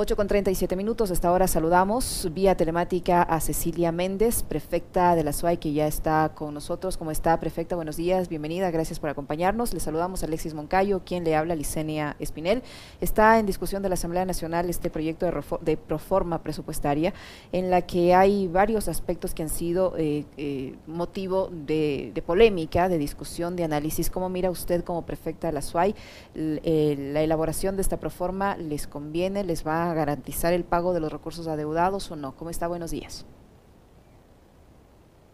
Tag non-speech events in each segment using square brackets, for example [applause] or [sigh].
8 con 37 minutos. Hasta ahora saludamos vía telemática a Cecilia Méndez, prefecta de la SUAI, que ya está con nosotros. ¿Cómo está, prefecta? Buenos días, bienvenida, gracias por acompañarnos. Le saludamos a Alexis Moncayo, quien le habla, Licenia Espinel. Está en discusión de la Asamblea Nacional este proyecto de, de proforma presupuestaria, en la que hay varios aspectos que han sido eh, eh, motivo de, polémica, de discusión, de análisis. ¿Cómo mira usted como prefecta de la SUAI? Eh, la elaboración de esta proforma les conviene, les va a garantizar el pago de los recursos adeudados o no? ¿Cómo está? Buenos días.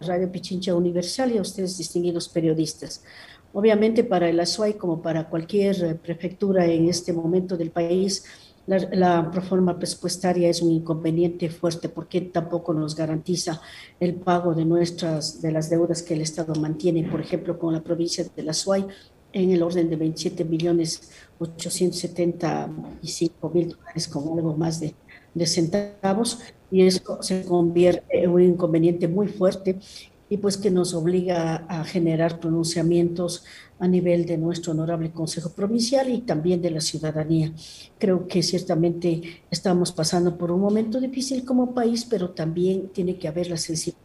Radio Pichincha Universal y a ustedes distinguidos periodistas. Obviamente para el ASUAI como para cualquier eh, prefectura en este momento del país, la, proforma presupuestaria es un inconveniente fuerte porque tampoco nos garantiza el pago de nuestras, de las deudas que el Estado mantiene, por ejemplo, con la provincia de la SUAY, en el orden de 27 millones 875 mil dólares con algo más de, de centavos y eso se convierte en un inconveniente muy fuerte y pues que nos obliga a generar pronunciamientos a nivel de nuestro honorable Consejo Provincial y también de la ciudadanía. Creo que ciertamente estamos pasando por un momento difícil como país, pero también tiene que haber la sensibilidad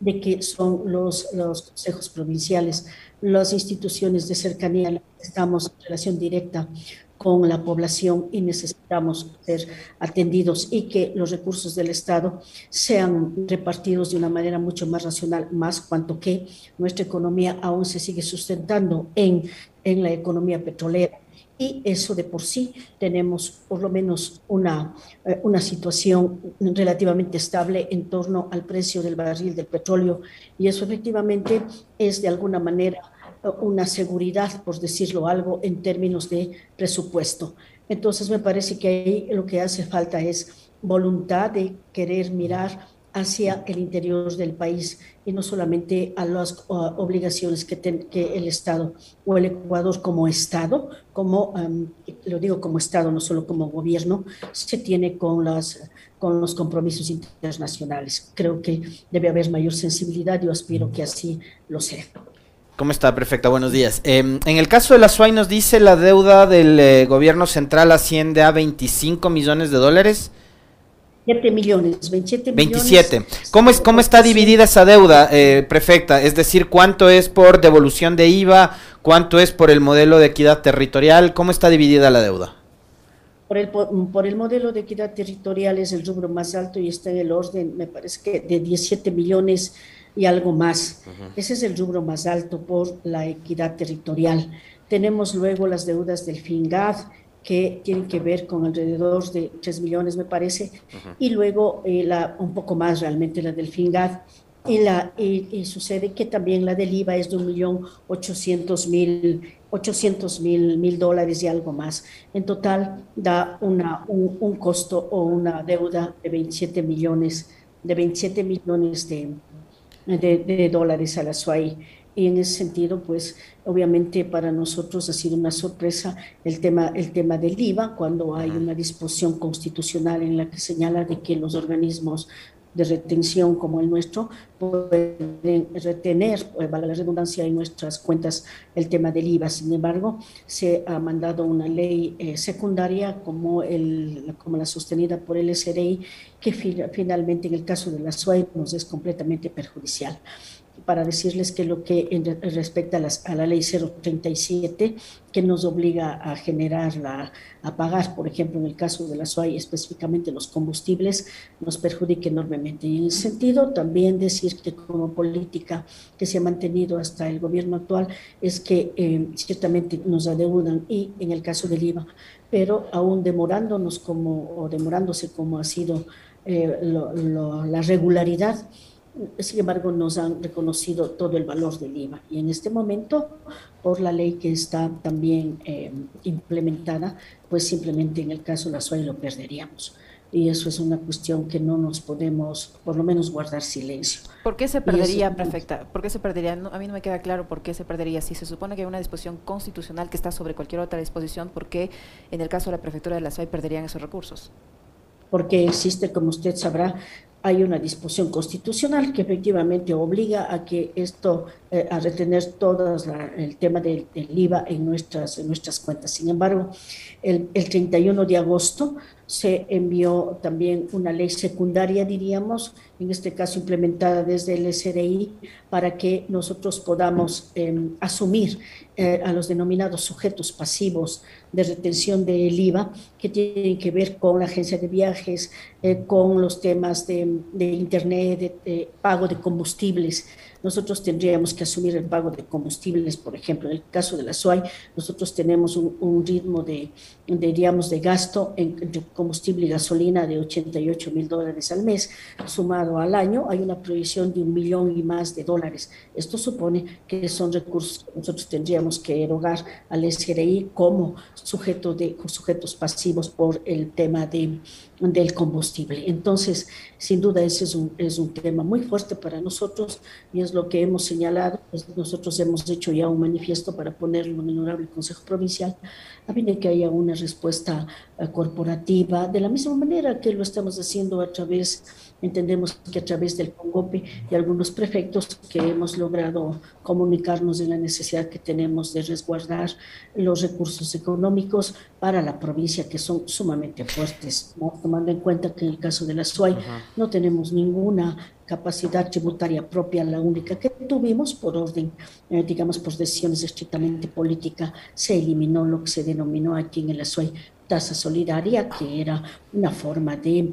de que son los, los consejos provinciales, las instituciones de cercanía, estamos en relación directa con la población y necesitamos ser atendidos y que los recursos del Estado sean repartidos de una manera mucho más racional, más cuanto que nuestra economía aún se sigue sustentando en, en la economía petrolera. Y eso de por sí tenemos por lo menos una, eh, una situación relativamente estable en torno al precio del barril del petróleo. Y eso efectivamente es de alguna manera una seguridad, por decirlo algo, en términos de presupuesto. Entonces me parece que ahí lo que hace falta es voluntad de querer mirar hacia el interior del país y no solamente a las obligaciones que, que, el Estado o el Ecuador como Estado, como lo digo como Estado, no solo como gobierno, se tiene con, las, con los compromisos internacionales. Creo que debe haber mayor sensibilidad yo aspiro que así lo sea. ¿Cómo está? Perfecto, buenos días. Em, en el caso de la SUAI nos dice la deuda del eh, gobierno central asciende a 25 millones de dólares. 7 millones, 27 millones. 27. ¿Cómo, es, ¿Cómo está dividida esa deuda, eh, prefecta? Es decir, ¿cuánto es por devolución de IVA? ¿Cuánto es por el modelo de equidad territorial? ¿Cómo está dividida la deuda? Por el, por el modelo de equidad territorial es el rubro más alto y está en el orden, me parece que de 17 millones y algo más. Ese es el rubro más alto por la equidad territorial. Tenemos luego las deudas del FINGAD, que tienen que ver con alrededor de 3 millones, me parece, y luego eh, la, un poco más realmente la del FINGAD. Y, la, y, sucede que también la del IVA es de un millón ochocientos mil 800 mil, mil dólares y algo más. En total da una, un, un, costo o una deuda de 27 millones, de 27 millones de, de, dólares a la SUAI. Y en ese sentido, pues obviamente para nosotros ha sido una sorpresa el tema, el tema del IVA, cuando hay una disposición constitucional en la que señala de que los organismos de retención como el nuestro pueden retener, eh, vale la redundancia, en nuestras cuentas el tema del IVA. Sin embargo, se ha mandado una ley eh, secundaria como, el, como la sostenida por el SRI, que finalmente en el caso de la SUAI nos es completamente perjudicial para decirles que lo que respecta a, las, a, la ley 037, que nos obliga a generar, a pagar, por ejemplo, en el caso de la SUAI, específicamente los combustibles, nos perjudica enormemente. Y en ese sentido, también decir que como política que se ha mantenido hasta el gobierno actual es que eh, ciertamente nos adeudan y en el caso del IVA, pero aún demorándonos como, demorándose como ha sido eh, la regularidad, sin embargo, nos han reconocido todo el valor del IVA. Y en este momento, por la ley que está también eh, implementada, pues simplemente en el caso de la SUAI lo perderíamos. Y eso es una cuestión que no nos podemos, por lo menos, guardar silencio. ¿Por qué se perdería, perfecta? ¿Por qué se perdería? a mí no me queda claro por qué se perdería. Si se supone que hay una disposición constitucional que está sobre cualquier otra disposición, ¿por qué en el caso de la prefectura de la SUAI perderían esos recursos? Porque existe, como usted sabrá, hay una disposición constitucional que efectivamente obliga a que esto, eh, a retener todo el tema del, IVA en nuestras, en nuestras cuentas. Sin embargo, el, el 31 de agosto se envió también una ley secundaria, diríamos, en este caso implementada desde el SRI, para que nosotros podamos em, asumir eh, a los denominados sujetos pasivos de retención del IVA, que tienen que ver con la agencia de viajes, eh, con los temas de, Internet, de pago de combustibles. Nosotros tendríamos que asumir el pago de combustibles, por ejemplo, en el caso de la SUAY, nosotros tenemos un, ritmo de, diríamos, de gasto en, combustible y gasolina de 88 mil dólares al mes, sumado al año, hay una proyección de un millón y más de dólares. Esto supone que son recursos que nosotros tendríamos que erogar al SRI como sujeto de, sujetos pasivos por el tema de del combustible. Entonces, sin duda, ese es un, es un tema muy fuerte para nosotros y es lo que hemos señalado. Pues nosotros hemos hecho ya un manifiesto para ponerlo en el Honorable Consejo Provincial a fin de que haya una respuesta eh, corporativa, de la misma manera que lo estamos haciendo a través Entendemos que a través del CONGOPE y algunos prefectos que hemos logrado comunicarnos de la necesidad que tenemos de resguardar los recursos económicos para la provincia que son sumamente fuertes, tomando en cuenta que en el caso de la SUAY no tenemos ninguna capacidad tributaria propia, la única que tuvimos por orden, eh, digamos, por decisiones estrictamente políticas, se eliminó lo que se denominó aquí en el ASUAY tasa solidaria, que era una forma de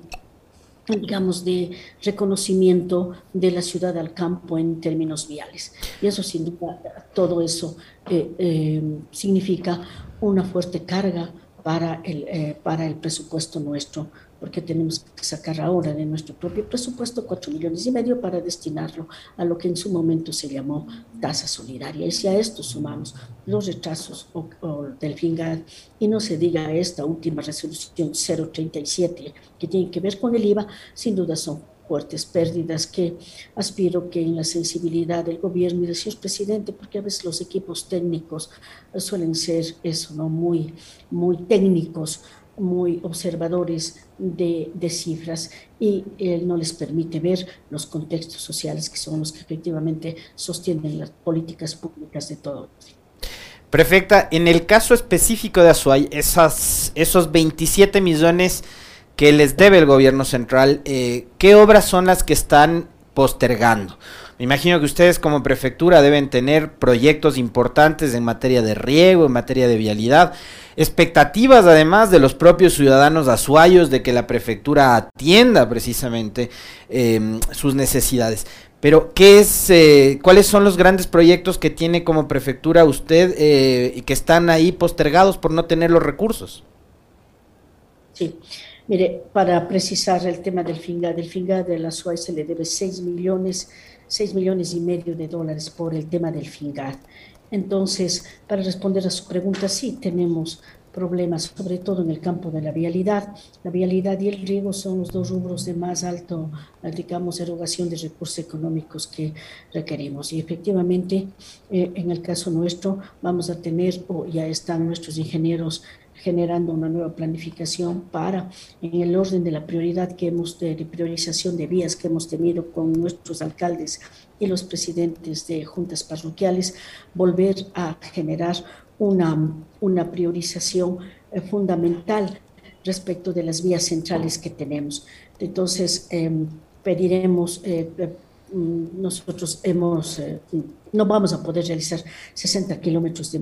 digamos, de reconocimiento de la ciudad al campo en términos viales. Y eso, sin duda, todo eso eh, eh, significa una fuerte carga para el, eh, para el presupuesto nuestro porque tenemos que sacar ahora de nuestro propio presupuesto cuatro millones y medio para destinarlo a lo que en su momento se llamó tasa solidaria. Y si a esto sumamos los retrasos o, del FINGAD y no se diga esta última resolución 037 que tiene que ver con el IVA, sin duda son fuertes pérdidas que aspiro que en la sensibilidad del gobierno y del señor presidente, porque a veces los equipos técnicos suelen ser eso, ¿no? Muy, muy técnicos, muy observadores de, cifras y él no les permite ver los contextos sociales que son los que efectivamente sostienen las políticas públicas de todo. Prefecta, en el caso específico de Azuay, esas, esos 27 millones que les debe el gobierno central, eh, ¿qué obras son las que están postergando? Me imagino que ustedes como prefectura deben tener proyectos importantes en materia de riego, en materia de vialidad, expectativas además de los propios ciudadanos azuayos de que la prefectura atienda precisamente em, sus necesidades. Pero, ¿qué es, eh, ¿cuáles son los grandes proyectos que tiene como prefectura usted eh, y que están ahí postergados por no tener los recursos? Sí, mire, para precisar el tema del FINGA, del FINGA de la Azuay se le debe 6 millones 6 millones y medio de dólares por el tema del FINGAD. Entonces, para responder a su pregunta, sí tenemos problemas, sobre todo en el campo de la vialidad. La vialidad y el riego son los dos rubros de más alto, digamos, erogación de recursos económicos que requerimos. Y efectivamente, eh, en el caso nuestro, vamos a tener, o ya están nuestros ingenieros generando una nueva planificación para, en el orden de la prioridad que hemos, de, priorización de vías que hemos tenido con nuestros alcaldes y los presidentes de juntas parroquiales, volver a generar una, una priorización eh, fundamental respecto de las vías centrales que tenemos. Entonces, em, pediremos eh, nosotros hemos, eh, no vamos a poder realizar 60 kilómetros de,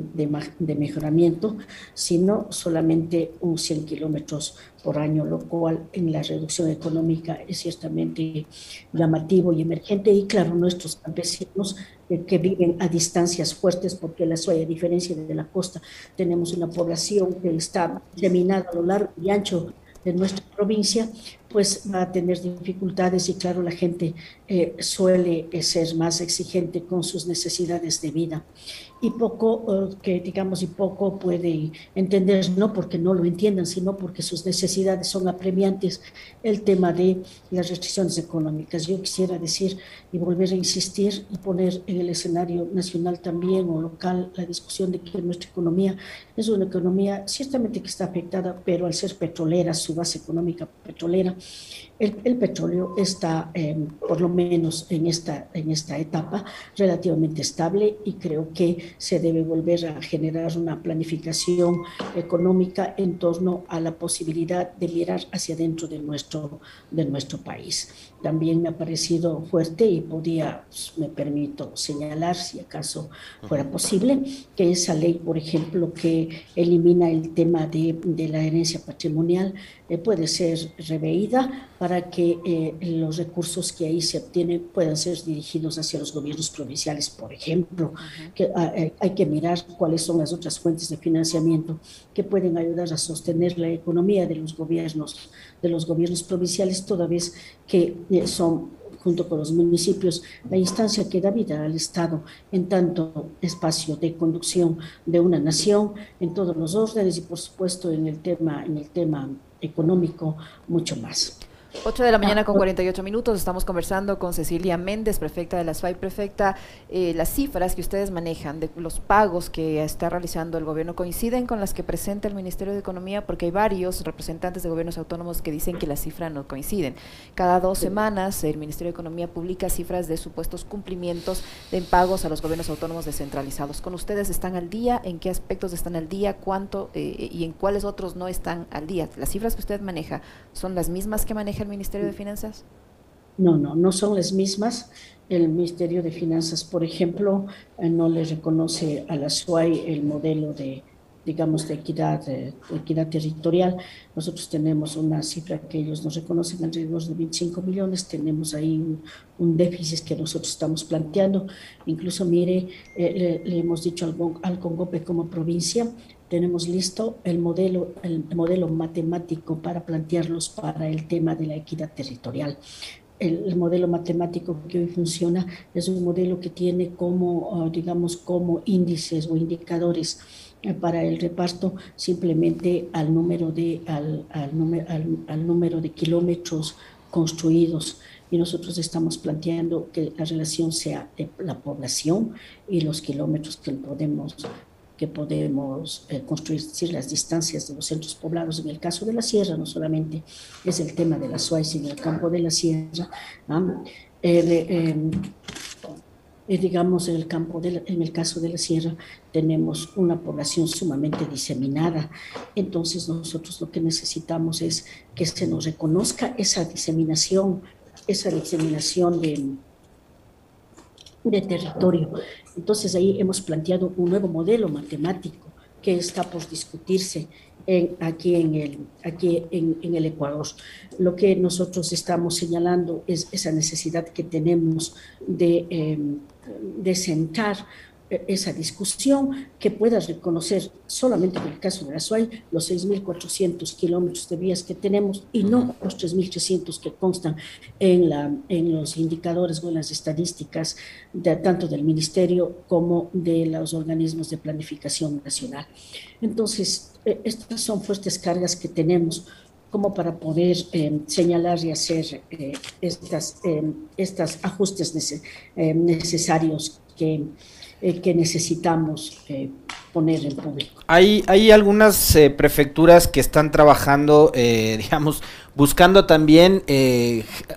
de, mejoramiento, sino solamente un 100 kilómetros por año, lo cual en la reducción económica es ciertamente llamativo y emergente. Y claro, nuestros campesinos eh, que viven a distancias fuertes, porque la Suaya, a diferencia de la costa, tenemos una población que está diseminada a lo largo y ancho de nuestra provincia, pues va a tener dificultades y claro, la gente eh, suele eh, ser más exigente con sus necesidades de vida y poco, eh, que digamos, y poco puede entender, no porque no lo entiendan, sino porque sus necesidades son apremiantes, el tema de las restricciones económicas. Yo quisiera decir y volver a insistir y poner en el escenario nacional también o local la discusión de que nuestra economía es una economía ciertamente que está afectada, pero al ser petrolera, su base económica petrolera, el, petróleo está, em, por lo menos en esta, en esta etapa, relativamente estable y creo que se debe volver a generar una planificación económica en torno a la posibilidad de mirar hacia dentro de nuestro, de nuestro país. También me ha parecido fuerte y podía, pues, me permito señalar, si acaso fuera posible, que esa ley, por ejemplo, que elimina el tema de, de la herencia patrimonial, eh, puede ser reveída para que eh, los recursos que ahí se obtienen puedan ser dirigidos hacia los gobiernos provinciales, por ejemplo. que, ah, eh, hay que mirar cuáles son las otras fuentes de financiamiento que pueden ayudar a sostener la economía de los gobiernos, de los gobiernos provinciales, toda vez que son junto con los municipios, la instancia que da vida al Estado en tanto espacio de conducción de una nación en todos los órdenes y por supuesto en el tema, en el tema económico mucho más. 8 de la mañana con 48 minutos, estamos conversando con Cecilia Méndez, prefecta de la SFAI. Prefecta, eh, las cifras que ustedes manejan de los pagos que está realizando el gobierno coinciden con las que presenta el Ministerio de Economía, porque hay varios representantes de gobiernos autónomos que dicen que las cifras no coinciden. Cada dos semanas el Ministerio de Economía publica cifras de supuestos cumplimientos de pagos a los gobiernos autónomos descentralizados. ¿Con ustedes están al día? ¿En qué aspectos están al día? ¿Cuánto? Eh, ¿Y en cuáles otros no están al día? ¿Las cifras que usted maneja son las mismas que maneja el Ministerio de Finanzas? No, no, no son las mismas. El Ministerio de Finanzas, por ejemplo, eh, no le reconoce a la SUAI el modelo de, digamos, de equidad, de equidad territorial. Nosotros tenemos una cifra que ellos nos reconocen alrededor de 25 millones, tenemos ahí un, déficit que nosotros estamos planteando. Incluso, mire, eh, le, hemos dicho al, al Congope como provincia, tenemos listo el modelo, el modelo matemático para plantearlos para el tema de la equidad territorial. El, modelo matemático que hoy funciona es un modelo que tiene como, ah, digamos, como índices o indicadores para el reparto simplemente al número de, al, al número de kilómetros construidos y nosotros estamos planteando que la relación sea de la población y los kilómetros que podemos que podemos eh, construir, decir, las distancias de los centros poblados. En el caso de la sierra, no solamente es el tema de la SUAI, sino el campo de la sierra. Em, eh, digamos, en el, campo de en el caso de la sierra tenemos una población sumamente diseminada. Entonces nosotros lo que necesitamos es que se nos reconozca esa diseminación, esa diseminación de, de territorio. Entonces ahí hemos planteado un nuevo modelo matemático que está por discutirse aquí, en, el Ecuador. Lo que nosotros estamos señalando es esa necesidad que tenemos de, eh, de sentar esa discusión, que puedas reconocer solamente en el caso de la SUAI los 6.400 kilómetros de vías que tenemos y no los 3.300 que constan en, la, en los indicadores o en las estadísticas de, tanto del Ministerio como de los organismos de planificación nacional. Entonces, eh, estas son fuertes cargas que tenemos como para poder eh, señalar y hacer eh, estas, estos ajustes necesarios que eh, que necesitamos eh, poner en público. Hay, hay algunas eh, prefecturas que están trabajando, [laughs] digamos, buscando también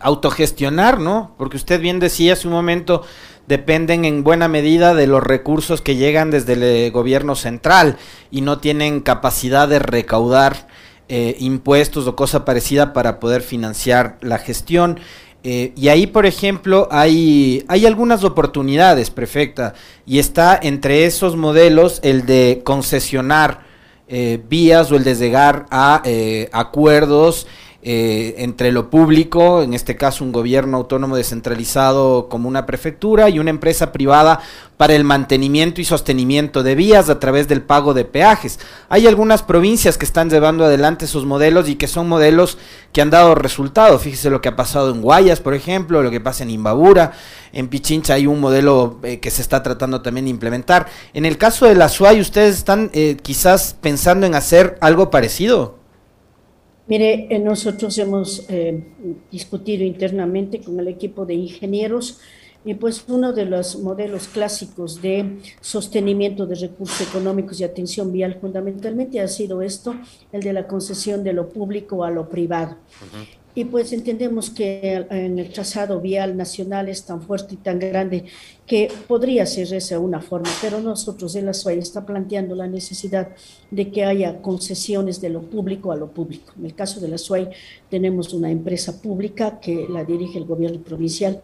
autogestionar, ¿no? Porque usted bien decía hace un momento, dependen en buena medida de los recursos que llegan desde el gobierno central y no tienen capacidad de recaudar impuestos o cosa parecida para poder financiar la gestión. Eh, y ahí, por ejemplo, hay, hay algunas oportunidades, prefecta, y está entre esos modelos el de concesionar eh, vías o el de llegar a eh, acuerdos eh, entre lo público, en este caso un gobierno autónomo descentralizado como una prefectura y una empresa privada para el mantenimiento y sostenimiento de vías a través del pago de peajes. Hay algunas provincias que están llevando adelante esos modelos y que son modelos que han dado resultados. Fíjese lo que ha pasado en Guayas, por ejemplo, lo que pasa en Imbabura, en Pichincha hay un modelo eh, que se está tratando también de implementar. En el caso de la SUAY, ¿ustedes están eh, quizás pensando en hacer algo parecido? Mire, eh, nosotros hemos eh, discutido internamente con el equipo de ingenieros y pues uno de los modelos clásicos de sostenimiento de recursos económicos y atención vial fundamentalmente ha sido esto, el de la concesión de lo público a lo privado. Y pues entendemos que en el trazado vial nacional es tan fuerte y tan grande que podría ser esa una forma, pero nosotros en la SUAY está planteando la necesidad de que haya concesiones de lo público a lo público. En el caso de la SUAY tenemos una empresa pública que la dirige el gobierno provincial,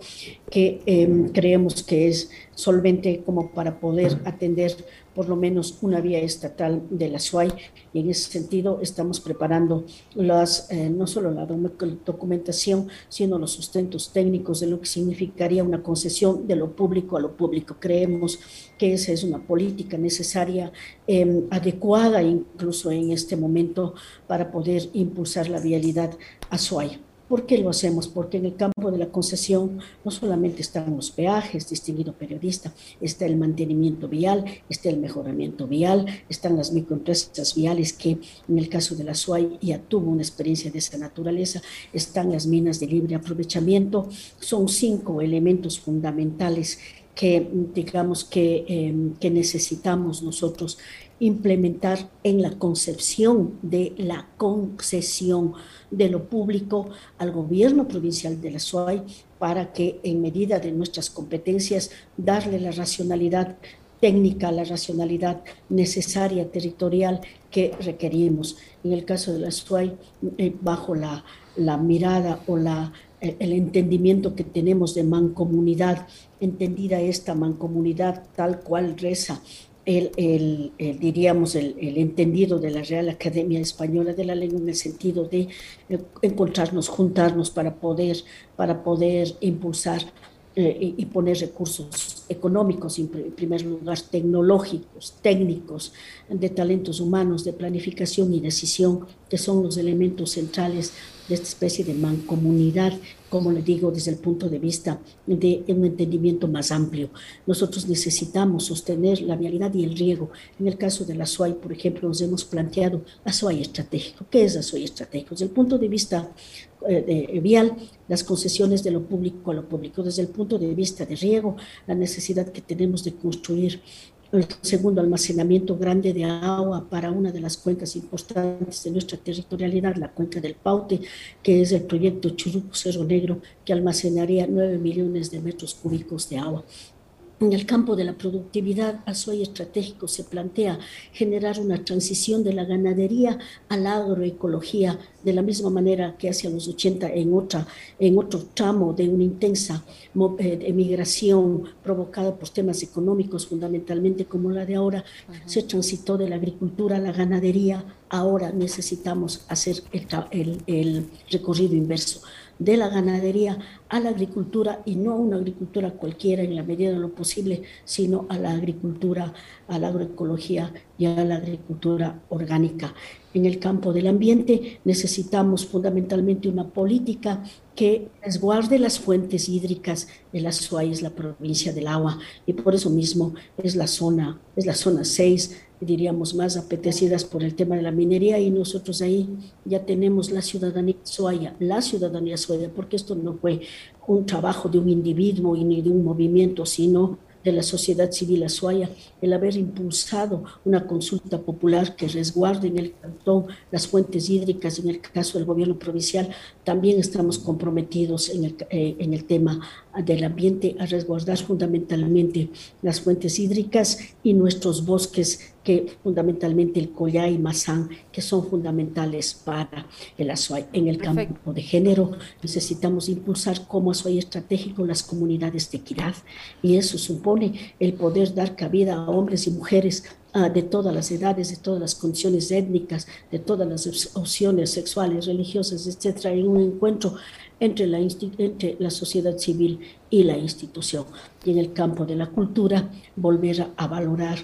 que em, creemos que es solvente como para poder atender por lo menos una vía estatal de la SUAY y en ese sentido estamos preparando las, eh, no solo la documentación, sino los sustentos técnicos de lo que significaría una concesión de lo público a lo público. Creemos que esa es una política necesaria, em, adecuada incluso en este momento para poder impulsar la vialidad a SUAY. ¿Por qué lo hacemos? Porque en el campo de la concesión no solamente están los peajes, distinguido periodista, está el mantenimiento vial, está el mejoramiento vial, están las microempresas viales que en el caso de la SUAY ya tuvo una experiencia de esa naturaleza, están las minas de libre aprovechamiento, son cinco elementos fundamentales que digamos que, em, que necesitamos nosotros implementar en la concepción de la concesión de lo público al gobierno provincial de la SUAY para que en medida de nuestras competencias darle la racionalidad técnica, la racionalidad necesaria territorial que requerimos. En el caso de la SUAY, eh, bajo la, la mirada o la, eh, el entendimiento que tenemos de mancomunidad, entendida esta mancomunidad tal cual reza el, diríamos, el, entendido de la Real Academia Española de la Lengua en el sentido de eh, encontrarnos, juntarnos para poder, para poder impulsar eh, y, poner recursos económicos, en primer lugar tecnológicos, técnicos, de talentos humanos, de planificación y decisión, que son los elementos centrales de esta especie de mancomunidad, como le digo, desde el punto de vista de un entendimiento más amplio. Nosotros necesitamos sostener la vialidad y el riego. En el caso de la SUAY, por ejemplo, nos hemos planteado la SUAY estratégico. ¿Qué es la SUAY estratégico? Desde el punto de vista eh, de vial, las concesiones de lo público a lo público. Desde el punto de vista de riego, la necesidad que tenemos de construir el segundo almacenamiento grande de agua para una de las cuencas importantes de nuestra territorialidad, la cuenca del Paute, que es el proyecto Churuco Cerro Negro, que almacenaría 9 millones de metros cúbicos de agua. En el campo de la productividad, Azuay Estratégico se plantea generar una transición de la ganadería a la agroecología, de la misma manera que hacia los 80 en, otra, en otro tramo de una intensa eh, emigración provocada por temas económicos, fundamentalmente como la de ahora, se transitó de la agricultura a la ganadería, ahora necesitamos hacer el, el recorrido inverso de la ganadería a la agricultura y no a una agricultura cualquiera en la medida de lo posible, sino a la agricultura, a la agroecología y a la agricultura orgánica. En el campo del ambiente necesitamos fundamentalmente una política que resguarde las fuentes hídricas de la es la provincia del agua, y por eso mismo es la zona, es la zona 6 diríamos, más apetecidas por el tema de la minería y nosotros ahí ya tenemos la ciudadanía suaya, la ciudadanía suaya, porque esto no fue un trabajo de un individuo y ni de un movimiento, sino de la sociedad civil azuaya, el haber impulsado una consulta popular que resguarde en el cantón las fuentes hídricas, en el caso del gobierno provincial, también estamos comprometidos en el, eh, en el tema del ambiente a resguardar fundamentalmente las fuentes hídricas y nuestros bosques que fundamentalmente el collá y mazán, que son fundamentales para el Azuay. En el campo de género necesitamos impulsar como Azuay estratégico las comunidades de equidad y eso supone el poder dar cabida a hombres y mujeres ah, de todas las edades, de todas las condiciones étnicas, de todas las opciones sexuales, religiosas, etcétera, en un encuentro entre la, entre la sociedad civil y la institución. Y en el campo de la cultura, volver a, valorar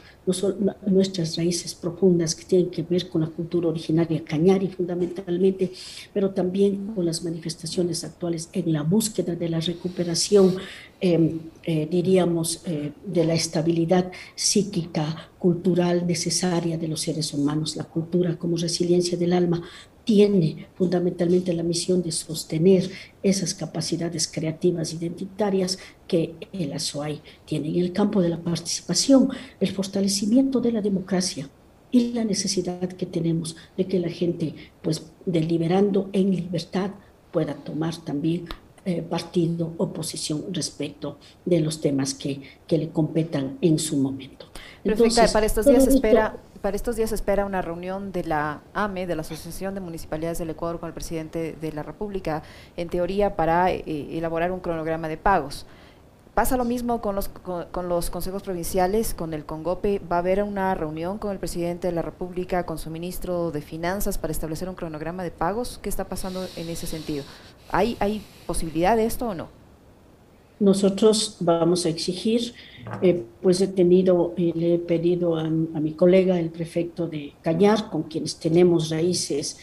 nuestras raíces profundas que tienen que ver con la cultura originaria cañari fundamentalmente, pero también con las manifestaciones actuales en la búsqueda de la recuperación, em, eh, diríamos, eh, de la estabilidad psíquica, cultural necesaria de los seres humanos, la cultura como resiliencia del alma, tiene fundamentalmente la misión de sostener esas capacidades creativas identitarias que el ASOAI tiene. En el campo de la participación, el fortalecimiento de la democracia y la necesidad que tenemos de que la gente, pues, deliberando en libertad, pueda tomar también eh, partido o posición respecto de los temas que, que le competan en su momento. Entonces, para estos días espera para estos días espera una reunión de la AME, de la Asociación de Municipalidades del Ecuador, con el presidente de la República, en teoría para eh, elaborar un cronograma de pagos. Pasa lo mismo con los, con, los consejos provinciales, con el CONGOPE. ¿Va a haber una reunión con el presidente de la República, con su ministro de Finanzas para establecer un cronograma de pagos? ¿Qué está pasando en ese sentido? ¿Hay, hay posibilidad de esto o no? Nosotros vamos a exigir, eh, pues he tenido, y le he pedido a, a, mi colega, el prefecto de Cañar, con quienes tenemos raíces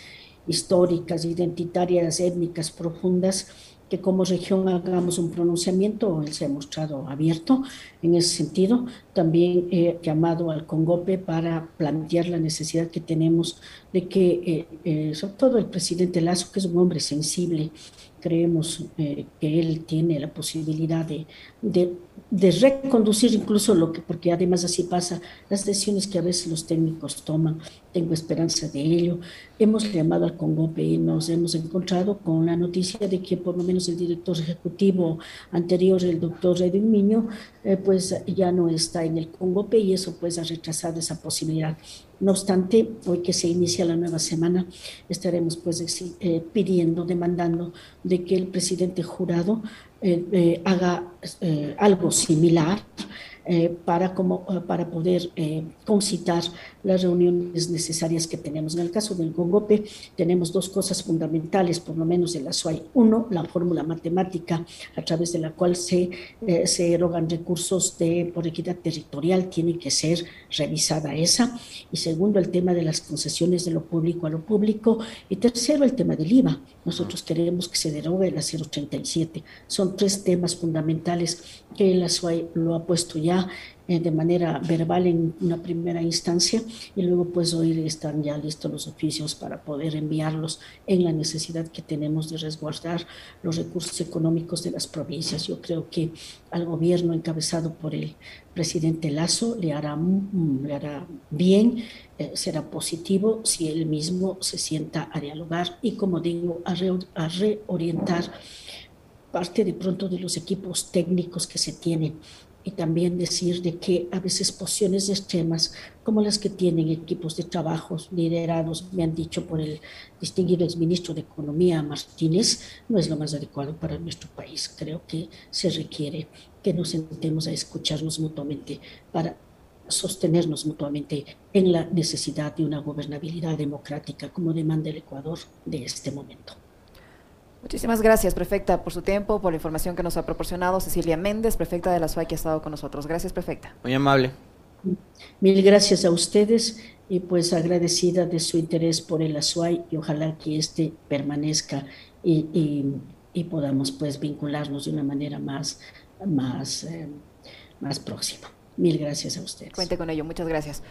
históricas, identitarias, étnicas profundas, que como región hagamos un pronunciamiento, él se ha mostrado abierto en ese sentido. También he llamado al CONGOPE para plantear la necesidad que tenemos de que, eh, eh, sobre todo el presidente Lazo, que es un hombre sensible, creemos eh, que él tiene la posibilidad de, de, de, reconducir incluso lo que, porque además así pasa, las decisiones que a veces los técnicos toman, tengo esperanza de ello. Hemos llamado al Congope y nos hemos encontrado con la noticia de que por lo menos el director ejecutivo anterior, el doctor Edwin Miño, eh, pues ya no está en el Congope y eso pues ha retrasado esa posibilidad. No obstante, hoy que se inicia la nueva semana, estaremos pues eh, pidiendo, demandando de que el presidente jurado eh, eh, haga eh, algo similar eh, para, como, eh, para poder eh, concitar las reuniones necesarias que tenemos. En el caso del Gongope tenemos dos cosas fundamentales, por lo menos en la SUAI. Uno, la fórmula matemática a través de la cual se, eh, se erogan recursos de, por equidad territorial, tiene que ser revisada esa. Y segundo, el tema de las concesiones de lo público a lo público. Y tercero, el tema del IVA. Nosotros queremos que se derogue la 037. Son tres temas fundamentales que la SUAI lo ha puesto ya eh, de manera verbal en una primera instancia y luego pues hoy están ya listos los oficios para poder enviarlos en la necesidad que tenemos de resguardar los recursos económicos de las provincias. Yo creo que al gobierno encabezado por el presidente Lazo le hará, mm, le hará bien, eh, será positivo si él mismo se sienta a dialogar y como digo, a, re, a reorientar parte de pronto de los equipos técnicos que se tienen y también decir de que a veces posiciones extremas como las que tienen equipos de trabajo liderados, me han dicho por el distinguido exministro de Economía Martínez, no es lo más adecuado para nuestro país. Creo que se requiere que nos sentemos a escucharnos mutuamente para sostenernos mutuamente en la necesidad de una gobernabilidad democrática como demanda el Ecuador de este momento. Muchísimas gracias, prefecta, por su tiempo, por la información que nos ha proporcionado Cecilia Méndez, prefecta de la SUAI, que ha estado con nosotros. Gracias, prefecta. Muy amable. Mil gracias a ustedes y pues agradecida de su interés por el ASUAI y ojalá que este permanezca y, y, y podamos pues vincularnos de una manera más, más, eh, más próxima. Mil gracias a ustedes. Cuente con ello, muchas gracias.